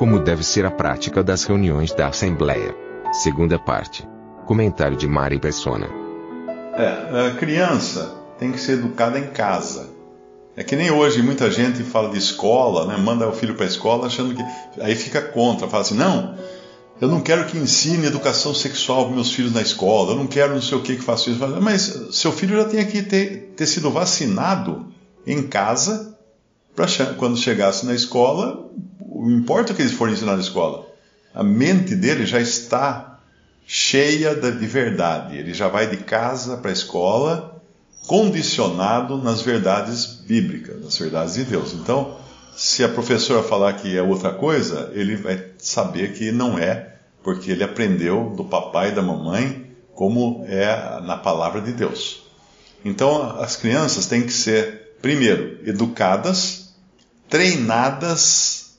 Como deve ser a prática das reuniões da Assembleia. Segunda parte. Comentário de Mari Persona. É, a criança tem que ser educada em casa. É que nem hoje muita gente fala de escola, né? Manda o filho para a escola achando que. Aí fica contra, fala assim: não, eu não quero que ensine educação sexual para meus filhos na escola, eu não quero não sei o que que faça isso. Mas seu filho já tinha que ter, ter sido vacinado em casa para quando chegasse na escola, não importa o que eles forem ensinar na escola, a mente dele já está cheia de verdade. Ele já vai de casa para a escola condicionado nas verdades bíblicas, nas verdades de Deus. Então, se a professora falar que é outra coisa, ele vai saber que não é, porque ele aprendeu do papai e da mamãe como é na palavra de Deus. Então, as crianças têm que ser, primeiro, educadas, treinadas.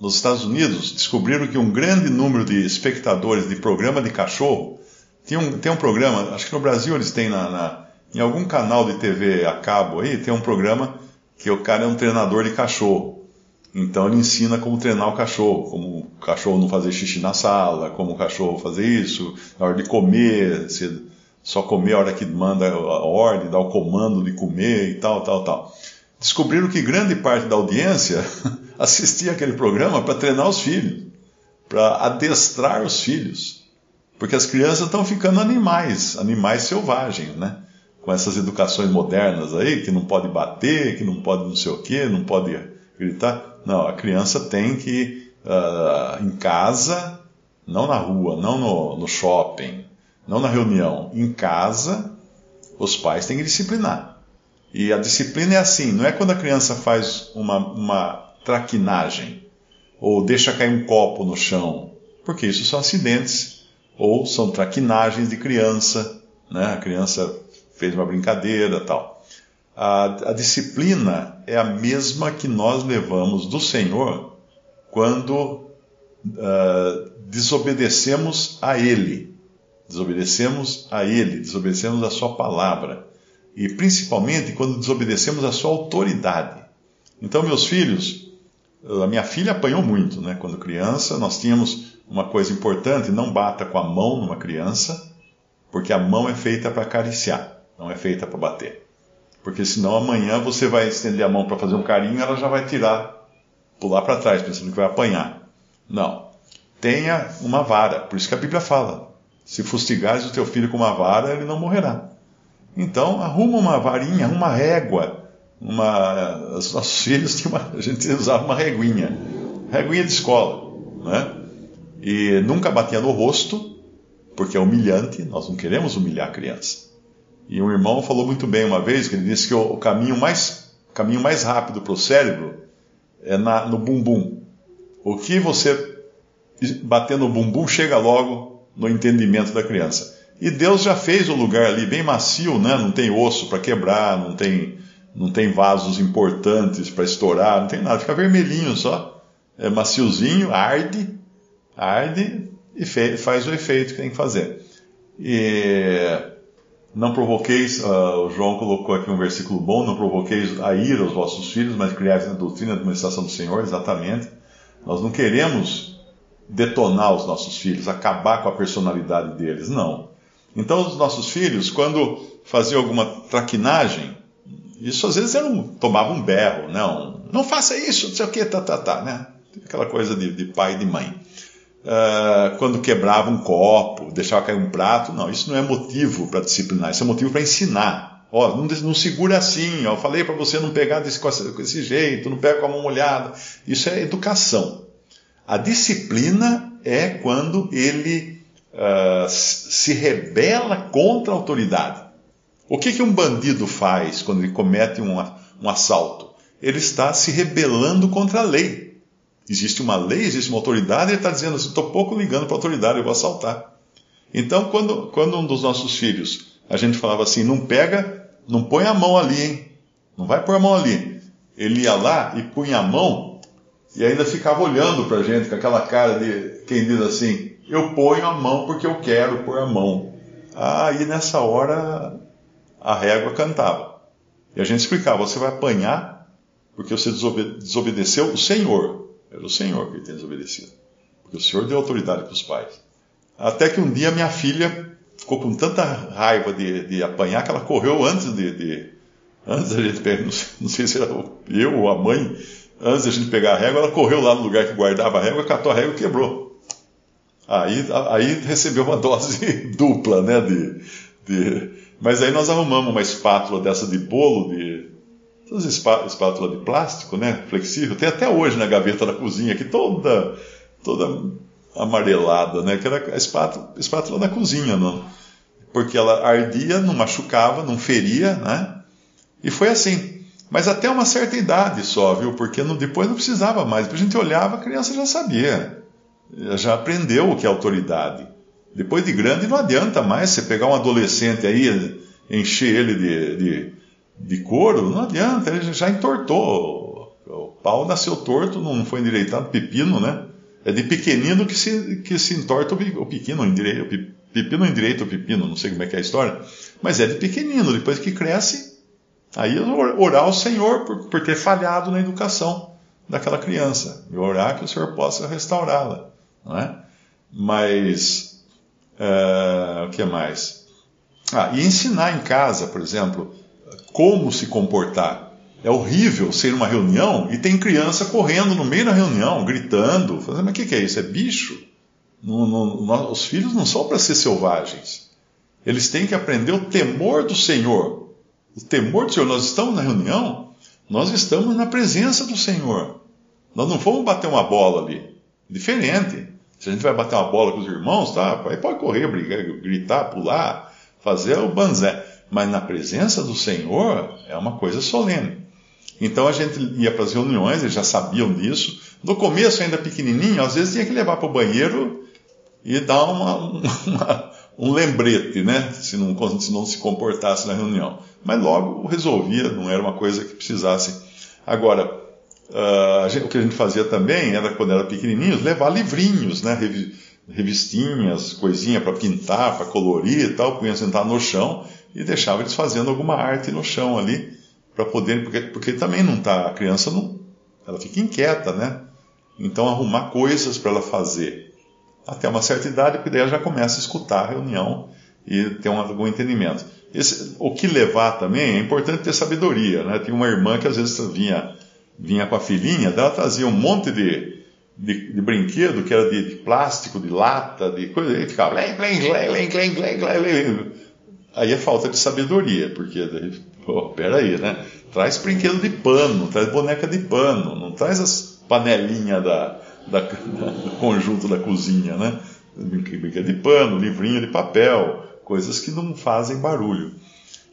Nos Estados Unidos, descobriram que um grande número de espectadores de programa de cachorro tem um, tem um programa, acho que no Brasil eles têm na, na, em algum canal de TV a cabo aí, tem um programa que o cara é um treinador de cachorro. Então ele ensina como treinar o cachorro, como o cachorro não fazer xixi na sala, como o cachorro fazer isso, na hora de comer, se só comer a hora que manda a ordem, dá o comando de comer e tal, tal, tal. Descobriram que grande parte da audiência assistia aquele programa para treinar os filhos, para adestrar os filhos. Porque as crianças estão ficando animais, animais selvagens, né? Com essas educações modernas aí, que não pode bater, que não pode não sei o quê, não pode gritar. Não, a criança tem que, uh, em casa, não na rua, não no, no shopping, não na reunião, em casa, os pais têm que disciplinar. E a disciplina é assim, não é quando a criança faz uma, uma traquinagem ou deixa cair um copo no chão, porque isso são acidentes ou são traquinagens de criança, né? A criança fez uma brincadeira, tal. A, a disciplina é a mesma que nós levamos do Senhor quando uh, desobedecemos a Ele. Desobedecemos a Ele, desobedecemos a Sua palavra. E principalmente quando desobedecemos a Sua autoridade. Então, meus filhos, a minha filha apanhou muito, né? Quando criança, nós tínhamos uma coisa importante: não bata com a mão numa criança, porque a mão é feita para acariciar, não é feita para bater. Porque senão amanhã você vai estender a mão para fazer um carinho, ela já vai tirar, pular para trás, pensando que vai apanhar. Não. Tenha uma vara. Por isso que a Bíblia fala: se fustigares o teu filho com uma vara, ele não morrerá. Então, arruma uma varinha, uma régua. Uma... Os nossos filhos tinham uma... a gente usava uma reguinha, reguinha de escola, né? E nunca batia no rosto, porque é humilhante, nós não queremos humilhar a criança. E um irmão falou muito bem uma vez, que ele disse que o, caminho mais, caminho mais rápido para o cérebro é na, no bumbum. O que você bater no bumbum chega logo no entendimento da criança. E Deus já fez o lugar ali bem macio, né? não tem osso para quebrar, não tem, não tem vasos importantes para estourar, não tem nada, fica vermelhinho só. É maciozinho, arde, arde e faz o efeito que tem que fazer. E não provoqueis, uh, o João colocou aqui um versículo bom, não provoqueis a ira aos vossos filhos, mas criais na doutrina da administração do Senhor, exatamente. Nós não queremos detonar os nossos filhos, acabar com a personalidade deles, não. Então, os nossos filhos, quando faziam alguma traquinagem, isso às vezes era um, tomava um berro, não, não faça isso, não sei o que, tá, tá, tá, né? Aquela coisa de, de pai e de mãe uh, quando quebrava um copo, deixava cair um prato. Não, isso não é motivo para disciplinar, isso é motivo para ensinar. Ó, não, não segura assim, ó, falei para você não pegar desse, com esse jeito, não pega com a mão molhada. Isso é educação. A disciplina é quando ele uh, se rebela contra a autoridade. O que, que um bandido faz quando ele comete um, um assalto? ele está se rebelando contra a lei. Existe uma lei, existe uma autoridade, ele está dizendo assim: estou pouco ligando para a autoridade, eu vou assaltar. Então, quando, quando um dos nossos filhos, a gente falava assim: não pega, não põe a mão ali, hein? Não vai pôr a mão ali. Ele ia lá e punha a mão e ainda ficava olhando para a gente com aquela cara de quem diz assim: eu ponho a mão porque eu quero pôr a mão. Aí nessa hora a régua cantava. E a gente explicava: você vai apanhar porque você desobedeceu o Senhor. Era o Senhor que ele tinha desobedecido. Porque o Senhor deu autoridade para os pais. Até que um dia minha filha ficou com tanta raiva de, de apanhar que ela correu antes de, de antes da gente pegar, não sei se era eu ou a mãe, antes da gente pegar a régua, ela correu lá no lugar que guardava a régua, catou a régua e quebrou. Aí, aí recebeu uma dose dupla, né? De, de, mas aí nós arrumamos uma espátula dessa de bolo, de espátula de plástico, né? Flexível. Tem até hoje na gaveta da cozinha aqui toda toda amarelada, né? Que era a espátula, espátula da cozinha, não? porque ela ardia, não machucava, não feria, né? E foi assim. Mas até uma certa idade só, viu? Porque depois não precisava mais. A gente olhava, a criança já sabia, já aprendeu o que é autoridade. Depois de grande não adianta mais você pegar um adolescente aí, encher ele de, de, de couro, não adianta, ele já entortou. O pau nasceu torto, não foi endireitado, pepino, né? É de pequenino que se, que se entorta o pequeno, o pepino endireita o pepino, não sei como é que é a história, mas é de pequenino, depois que cresce, aí orar ao Senhor por, por ter falhado na educação daquela criança, e orar que o Senhor possa restaurá-la, não é? Mas, uh, o que mais? Ah, e ensinar em casa, por exemplo, como se comportar. É horrível ser uma reunião e tem criança correndo no meio da reunião, gritando, fazendo, mas o que, que é isso? É bicho? Os filhos não são para ser selvagens. Eles têm que aprender o temor do Senhor. O temor do Senhor. Nós estamos na reunião, nós estamos na presença do Senhor. Nós não fomos bater uma bola ali. Diferente. Se a gente vai bater uma bola com os irmãos, tá? Aí pode correr, brigar, gritar, pular, fazer o banzé. Mas na presença do Senhor é uma coisa solene. Então a gente ia para as reuniões, eles já sabiam disso. No começo, ainda pequenininho, às vezes tinha que levar para o banheiro e dar uma, uma, um lembrete, né? Se não, se não se comportasse na reunião. Mas logo resolvia, não era uma coisa que precisasse. Agora, uh, gente, o que a gente fazia também era, quando era pequenininhos, levar livrinhos, né? Revistinhas, coisinha para pintar, para colorir e tal, punha sentar no chão e deixava eles fazendo alguma arte no chão ali para poder, porque, porque também não tá, a criança não, ela fica inquieta, né? Então arrumar coisas para ela fazer até uma certa idade, porque daí ela já começa a escutar a reunião e ter um, algum entendimento. Esse, o que levar também é importante ter sabedoria, né? Tinha uma irmã que às vezes vinha, vinha com a filhinha, ela trazia um monte de, de, de brinquedo que era de, de, plástico, de lata, de coisa, e ficava lém, lém, lém, lém, lém, lém. Aí é falta de sabedoria, porque daí Pô, peraí, né? Traz brinquedo de pano, traz boneca de pano, não traz as panelinhas da, da, da, do conjunto da cozinha, né? Brinquedo de pano, livrinho de papel, coisas que não fazem barulho.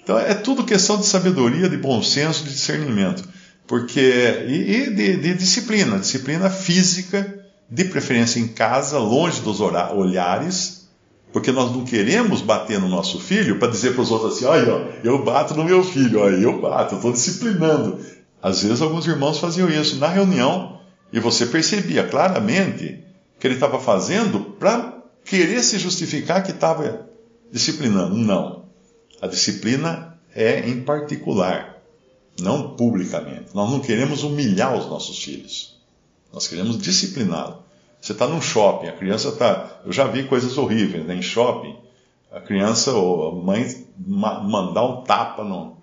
Então é tudo questão de sabedoria, de bom senso, de discernimento. Porque, e, e de, de, disciplina, disciplina física, de preferência em casa, longe dos olhares, porque nós não queremos bater no nosso filho para dizer para os outros assim: olha, eu bato no meu filho, olha, eu bato, eu estou disciplinando. Às vezes alguns irmãos faziam isso na reunião e você percebia claramente que ele estava fazendo para querer se justificar que estava disciplinando. Não. A disciplina é em particular, não publicamente. Nós não queremos humilhar os nossos filhos. Nós queremos discipliná-los. Você está num shopping, a criança está. Eu já vi coisas horríveis né? em shopping. A criança ou a mãe ma mandar um tapa no,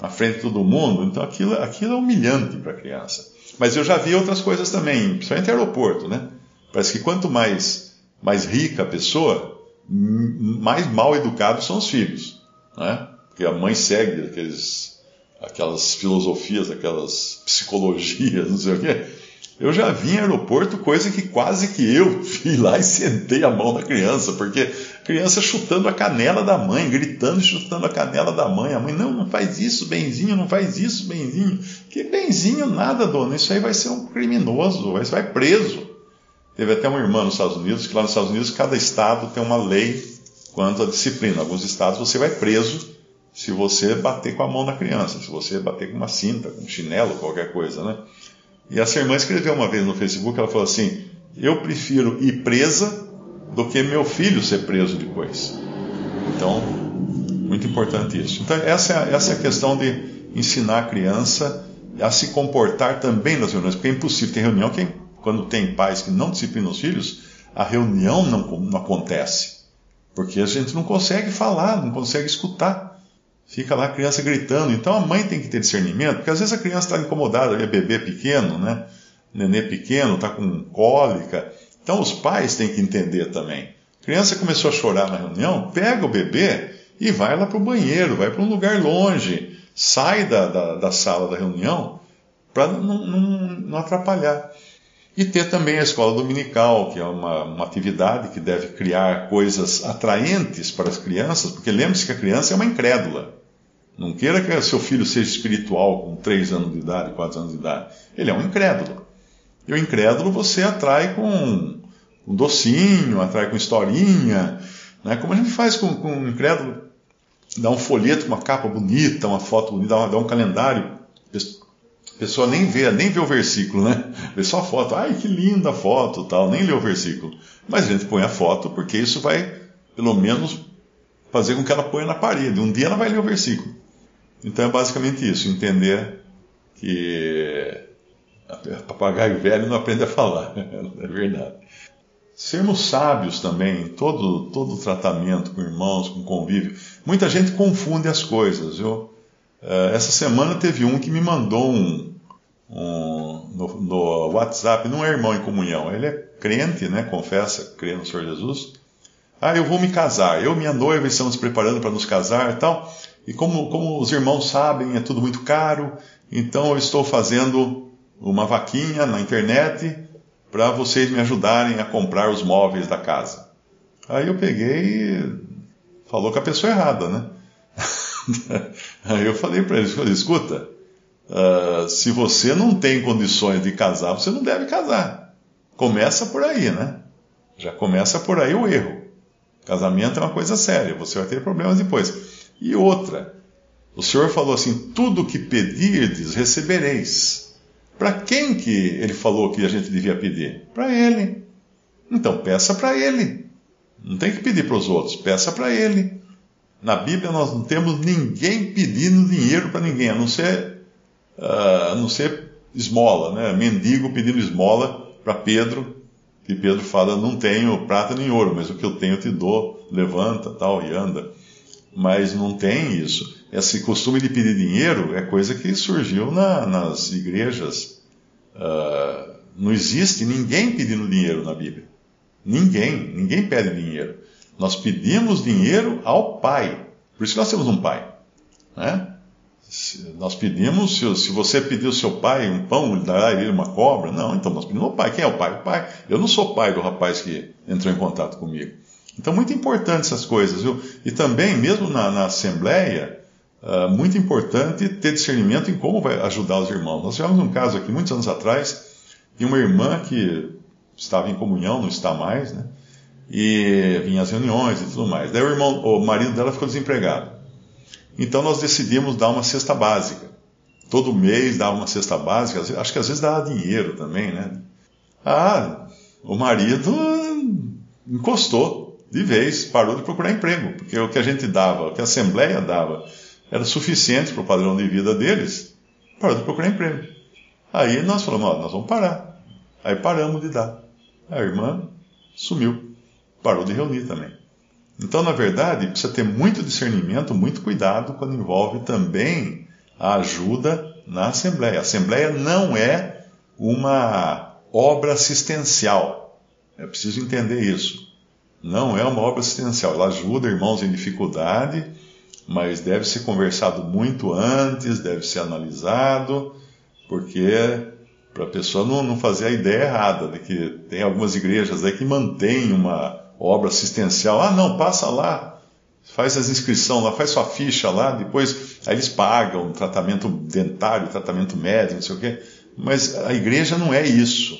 na frente de todo mundo. Então aquilo, aquilo é humilhante para a criança. Mas eu já vi outras coisas também, principalmente aeroporto, né? Parece que quanto mais, mais rica a pessoa, mais mal educados são os filhos, né? Porque a mãe segue aqueles, aquelas filosofias, aquelas psicologias, não sei o quê. Eu já vi em aeroporto coisa que quase que eu fui lá e sentei a mão da criança, porque Criança chutando a canela da mãe, gritando e chutando a canela da mãe. A mãe, não, não faz isso, benzinho, não faz isso, benzinho. Que benzinho nada, dona. Isso aí vai ser um criminoso, vai, vai preso. Teve até uma irmã nos Estados Unidos, que lá nos Estados Unidos cada estado tem uma lei quanto à disciplina. Alguns estados você vai preso se você bater com a mão na criança, se você bater com uma cinta, com um chinelo, qualquer coisa, né? E essa irmã escreveu uma vez no Facebook, ela falou assim: Eu prefiro ir presa do que meu filho ser preso depois. Então, muito importante isso. Então, essa é, essa é a questão de ensinar a criança a se comportar também nas reuniões, porque é impossível ter reunião quem, quando tem pais que não disciplinam os filhos, a reunião não, não acontece. Porque a gente não consegue falar, não consegue escutar. Fica lá a criança gritando. Então a mãe tem que ter discernimento, porque às vezes a criança está incomodada, é bebê pequeno, né? Nenê pequeno, está com cólica. Então os pais têm que entender também. A criança começou a chorar na reunião, pega o bebê e vai lá para o banheiro, vai para um lugar longe, sai da, da, da sala da reunião para não, não, não, atrapalhar. E ter também a escola dominical, que é uma, uma atividade que deve criar coisas atraentes para as crianças, porque lembre-se que a criança é uma incrédula. Não queira que seu filho seja espiritual com 3 anos de idade, 4 anos de idade. Ele é um incrédulo. E o incrédulo você atrai com um docinho, atrai com historinha, né? como a gente faz com, com o incrédulo. Dá um folheto uma capa bonita, uma foto bonita, dá, um calendário. A pessoa nem vê, nem vê o versículo, né? Vê só a foto. Ai, que linda foto, tal. Nem lê o versículo. Mas a gente põe a foto porque isso vai, pelo menos, fazer com que ela ponha na parede. Um dia ela vai ler o versículo. Então é basicamente isso, entender que Papagaio velho não aprende a falar, é verdade. Sermos sábios também todo, todo tratamento com irmãos, com convívio. Muita gente confunde as coisas. Eu, eh, essa semana teve um que me mandou um, um no, no, WhatsApp, não é irmão em comunhão, ele é crente, né? Confessa, crê no Senhor Jesus. Ah, eu vou me casar, eu e minha noiva estamos preparando para nos casar e tal. E como, como os irmãos sabem, é tudo muito caro, então eu estou fazendo uma vaquinha na internet para vocês me ajudarem a comprar os móveis da casa. Aí eu peguei e falou com a pessoa errada, né? Aí eu falei para ele, falei, escuta, uh, se você não tem condições de casar, você não deve casar. Começa por aí, né? Já começa por aí o erro. Casamento é uma coisa séria, você vai ter problemas depois. E outra, o Senhor falou assim: tudo que pedirdes, recebereis. Para quem que ele falou que a gente devia pedir? Para ele. Então peça para ele. Não tem que pedir para os outros, peça para ele. Na Bíblia nós não temos ninguém pedindo dinheiro para ninguém, a não ser, uh, a não ser esmola, né? mendigo pedindo esmola para Pedro, que Pedro fala, não tenho prata nem ouro, mas o que eu tenho eu te dou, levanta tal e anda. Mas não tem isso esse costume de pedir dinheiro é coisa que surgiu na, nas igrejas. Uh, não existe ninguém pedindo dinheiro na Bíblia. Ninguém, ninguém pede dinheiro. Nós pedimos dinheiro ao Pai. Por isso que nós temos um Pai. Né? Nós pedimos, se, se você pedir ao seu pai um pão, ele dará ele uma cobra? Não, então nós pedimos ao pai. Quem é o pai? O pai. Eu não sou pai do rapaz que entrou em contato comigo. Então, muito importante essas coisas, viu? E também, mesmo na, na Assembleia, uh, muito importante ter discernimento em como vai ajudar os irmãos. Nós tivemos um caso aqui, muitos anos atrás, de uma irmã que estava em comunhão, não está mais, né? E vinha às reuniões e tudo mais. Daí o, irmão, o marido dela ficou desempregado. Então nós decidimos dar uma cesta básica. Todo mês dava uma cesta básica, acho que às vezes dava dinheiro também, né? Ah, o marido encostou de vez, parou de procurar emprego, porque o que a gente dava, o que a Assembleia dava era suficiente para o padrão de vida deles, parou de procurar emprego. Aí nós falamos, ó, nós vamos parar. Aí paramos de dar. A irmã sumiu, parou de reunir também. Então, na verdade, precisa ter muito discernimento, muito cuidado quando envolve também a ajuda na Assembleia. A Assembleia não é uma obra assistencial. É preciso entender isso. Não é uma obra assistencial. Ela ajuda irmãos em dificuldade mas deve ser conversado muito antes, deve ser analisado, porque para a pessoa não, não fazer a ideia errada de que tem algumas igrejas aí que mantêm uma, obra assistencial. Ah, não, passa lá, faz as inscrições lá, faz sua ficha lá, depois aí eles pagam tratamento dentário, tratamento médico, não sei o quê. Mas a igreja não é isso.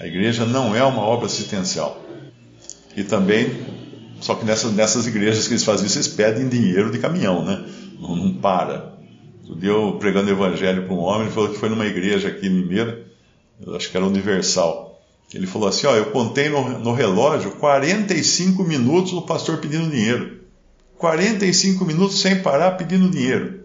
A igreja não é uma obra assistencial. E também, só que nessas, nessas igrejas que eles fazem isso, eles pedem dinheiro de caminhão, né? Não, não para. Dia eu pregando o evangelho para um homem, ele falou que foi numa igreja aqui em Limeira, acho que era Universal. Ele falou assim: Ó, eu contei no, no relógio 45 minutos o pastor pedindo dinheiro. 45 minutos sem parar pedindo dinheiro.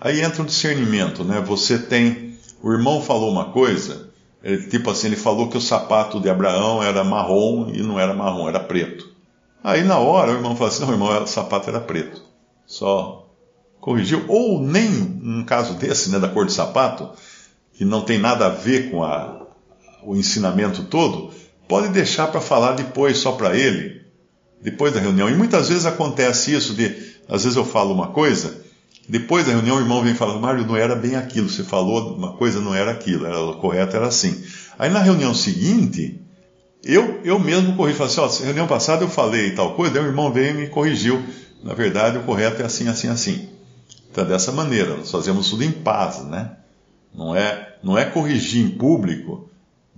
Aí entra o discernimento, né? Você tem. O irmão falou uma coisa, tipo assim, ele falou que o sapato de Abraão era marrom e não era marrom, era preto. Aí na hora o irmão falou assim: não, irmão, o sapato era preto. Só corrigiu. Ou nem, num caso desse, né, da cor de sapato, que não tem nada a ver com a, o ensinamento todo, pode deixar para falar depois só para ele, depois da reunião. E muitas vezes acontece isso de, às vezes eu falo uma coisa, depois da reunião o irmão vem falando, Mário, não era bem aquilo, você falou uma coisa, não era aquilo, era correto era assim. Aí na reunião seguinte, eu, eu mesmo corri, falei assim, ó, reunião passada eu falei tal coisa, daí o irmão veio e me corrigiu. Na verdade, o correto é assim, assim, assim. Então, dessa maneira, nós fazemos tudo em paz, né? Não é, não é corrigir em público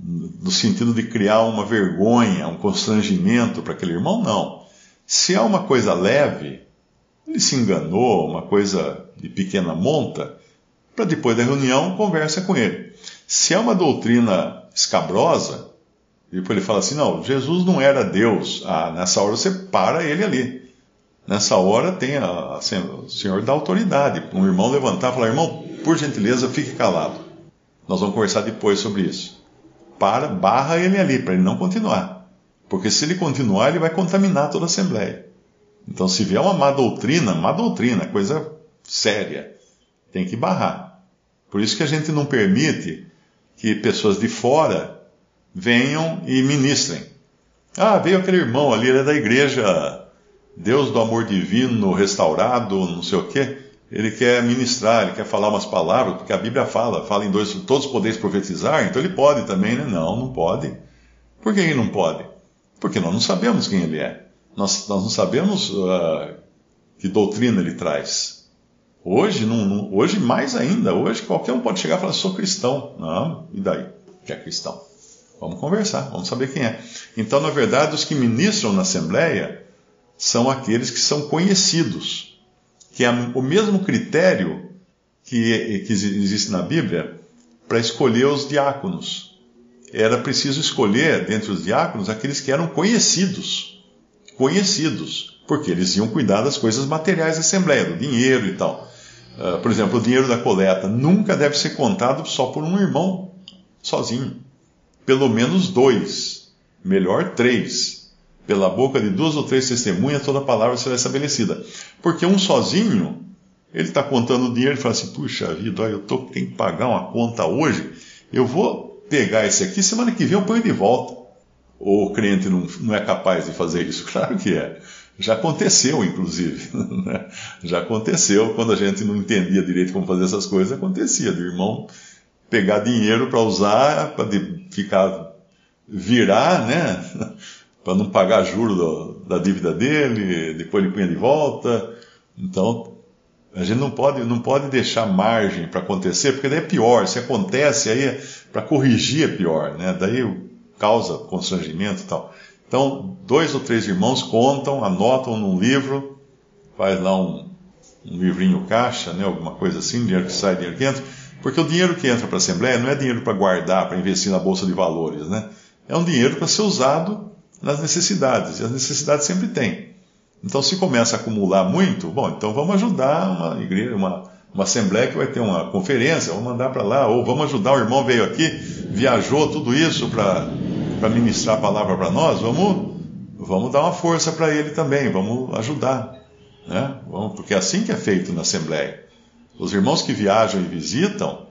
no sentido de criar uma vergonha, um constrangimento para aquele irmão, não. Se é uma coisa leve, ele se enganou, uma coisa de pequena monta, para depois da reunião conversa com ele. Se é uma doutrina escabrosa, depois ele fala assim: não, Jesus não era Deus. Ah, nessa hora você para ele ali. Nessa hora tem a, a, o senhor da autoridade. Um irmão levantar e falar: irmão, por gentileza, fique calado. Nós vamos conversar depois sobre isso. Para, barra ele ali, para ele não continuar. Porque se ele continuar, ele vai contaminar toda a Assembleia. Então, se vier uma má doutrina, má doutrina, coisa séria, tem que barrar. Por isso que a gente não permite que pessoas de fora venham e ministrem. Ah, veio aquele irmão ali, ele é da igreja Deus do amor divino restaurado, não sei o quê. Ele quer ministrar, ele quer falar umas palavras, porque a Bíblia fala, fala em dois, todos podeis profetizar, então ele pode também, né? Não, não pode. Por que ele não pode? Porque nós não sabemos quem ele é. Nós, nós não sabemos uh, que doutrina ele traz. Hoje, não, não, hoje mais ainda, hoje qualquer um pode chegar e falar, sou cristão. Não, e daí? Que é cristão? Vamos conversar, vamos saber quem é. Então, na verdade, os que ministram na Assembleia são aqueles que são conhecidos que é o mesmo critério que, que existe na Bíblia para escolher os diáconos. Era preciso escolher dentre os diáconos aqueles que eram conhecidos. Conhecidos, porque eles iam cuidar das coisas materiais da Assembleia, do dinheiro e tal. Uh, por exemplo, o dinheiro da coleta nunca deve ser contado só por um irmão sozinho. Pelo menos dois, melhor três pela boca de duas ou três testemunhas, toda palavra será estabelecida. Porque um sozinho, ele está contando o dinheiro e fala assim: puxa vida, eu tô, tenho que pagar uma conta hoje, eu vou pegar esse aqui, semana que vem eu ponho de volta. Ou o cliente não, não é capaz de fazer isso? Claro que é. Já aconteceu, inclusive. Né? Já aconteceu quando a gente não entendia direito como fazer essas coisas, acontecia do irmão pegar dinheiro para usar, para ficar virar, né? para não pagar juro da dívida dele, depois ele punha de volta. Então, a gente não pode, não pode deixar margem para acontecer, porque daí é pior. Se acontece, aí é, para corrigir é pior, né? Daí causa constrangimento e tal. Então, dois ou três irmãos contam, anotam num livro, faz lá um, um livrinho caixa, né? Alguma coisa assim, dinheiro que sai, dinheiro que entra. Porque o dinheiro que entra para a Assembleia não é dinheiro para guardar, para investir na Bolsa de Valores, né? É um dinheiro para ser usado nas necessidades, e as necessidades sempre tem. Então, se começa a acumular muito, bom, então vamos ajudar uma igreja, uma, uma assembleia que vai ter uma conferência, vamos mandar para lá, ou vamos ajudar, o irmão veio aqui, viajou tudo isso para ministrar a palavra para nós, vamos, vamos dar uma força para ele também, vamos ajudar. Né? Vamos, porque é assim que é feito na assembleia. Os irmãos que viajam e visitam,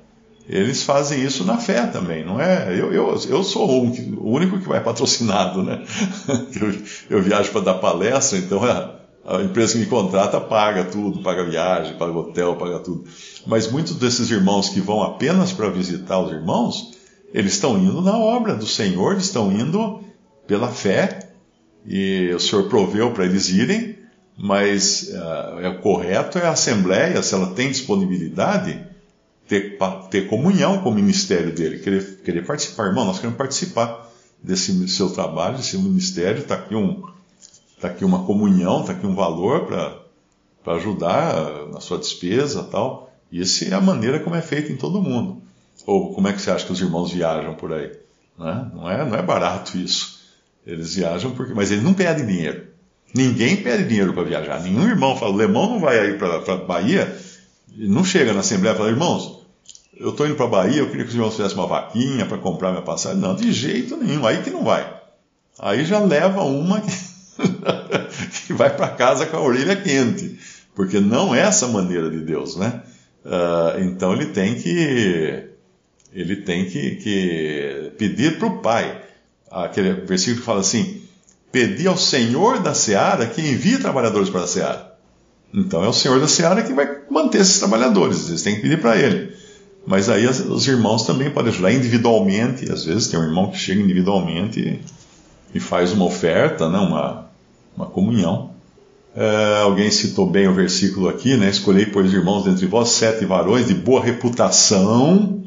eles fazem isso na fé também, não é? Eu, eu, eu sou o único que vai patrocinado, né? Eu, eu viajo para dar palestra, então a, a, empresa que me contrata paga tudo, paga viagem, paga hotel, paga tudo. Mas muitos desses irmãos que vão apenas para visitar os irmãos, eles estão indo na obra do Senhor, eles estão indo pela fé, e o senhor proveu para eles irem, mas uh, é o correto é a Assembleia, se ela tem disponibilidade, ter, ter comunhão com o ministério dele, querer, querer participar. Irmão, nós queremos participar desse seu trabalho, desse ministério, está aqui, um, tá aqui uma comunhão, está aqui um valor para ajudar na sua despesa tal. E essa é a maneira como é feito em todo mundo. Ou como é que você acha que os irmãos viajam por aí? Né? Não, é, não é barato isso. Eles viajam porque. Mas eles não pedem dinheiro. Ninguém pede dinheiro para viajar. Nenhum irmão fala, o Lemão não vai aí para Bahia, não chega na Assembleia e fala, irmãos, eu estou indo para Bahia, eu queria que os irmãos fizessem uma vaquinha para comprar minha passagem. Não, de jeito nenhum, aí que não vai. Aí já leva uma que, que vai para casa com a orelha quente, porque não é essa maneira de Deus, né? Uh, então ele tem que ele tem que, que pedir para o Pai. Aquele versículo que fala assim: pedir ao Senhor da seara que envie trabalhadores para a seara. Então é o Senhor da seara que vai manter esses trabalhadores, eles têm que pedir para ele. Mas aí os irmãos também podem ajudar individualmente, às vezes tem um irmão que chega individualmente e, e faz uma oferta, né, uma, uma comunhão. É, alguém citou bem o versículo aqui, né? Escolhei, pois, irmãos dentre vós sete varões de boa reputação,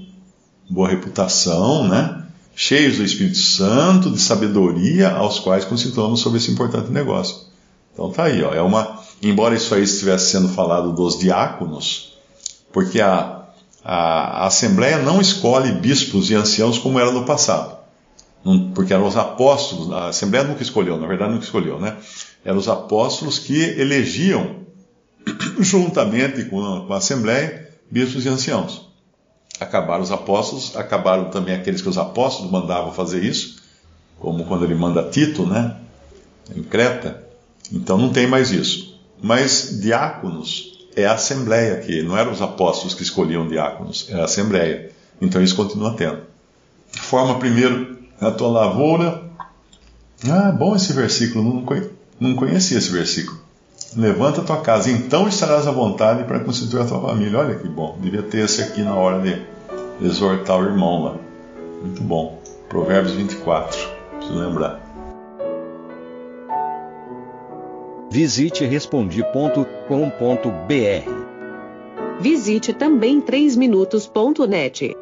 boa reputação, né? Cheios do Espírito Santo, de sabedoria, aos quais consultamos sobre esse importante negócio. Então tá aí, ó. É uma, embora isso aí estivesse sendo falado dos diáconos, porque a, a, a Assembleia não escolhe bispos e anciãos como era no passado. porque eram os apóstolos, a Assembleia nunca escolheu, na verdade nunca escolheu, né? Eram os apóstolos que elegiam, juntamente com com a Assembleia, bispos e anciãos. Acabaram os apóstolos, acabaram também aqueles que os apóstolos mandavam fazer isso, como quando ele manda Tito, né? Em Creta. Então não tem mais isso. Mas diáconos é a Assembleia que não eram os apóstolos que escolhiam diáconos, é a Assembleia. Então isso continua tendo. Forma primeiro a tua lavoura. Ah, bom esse versículo, não, não conhecia esse versículo. Levanta a tua casa, então estarás à vontade para constituir a tua família. Olha que bom, devia ter esse aqui na hora de exortar o irmão lá. Muito bom. Provérbios 24, preciso lembrar. Visite respondi.com.br. Visite também 3minutos.net.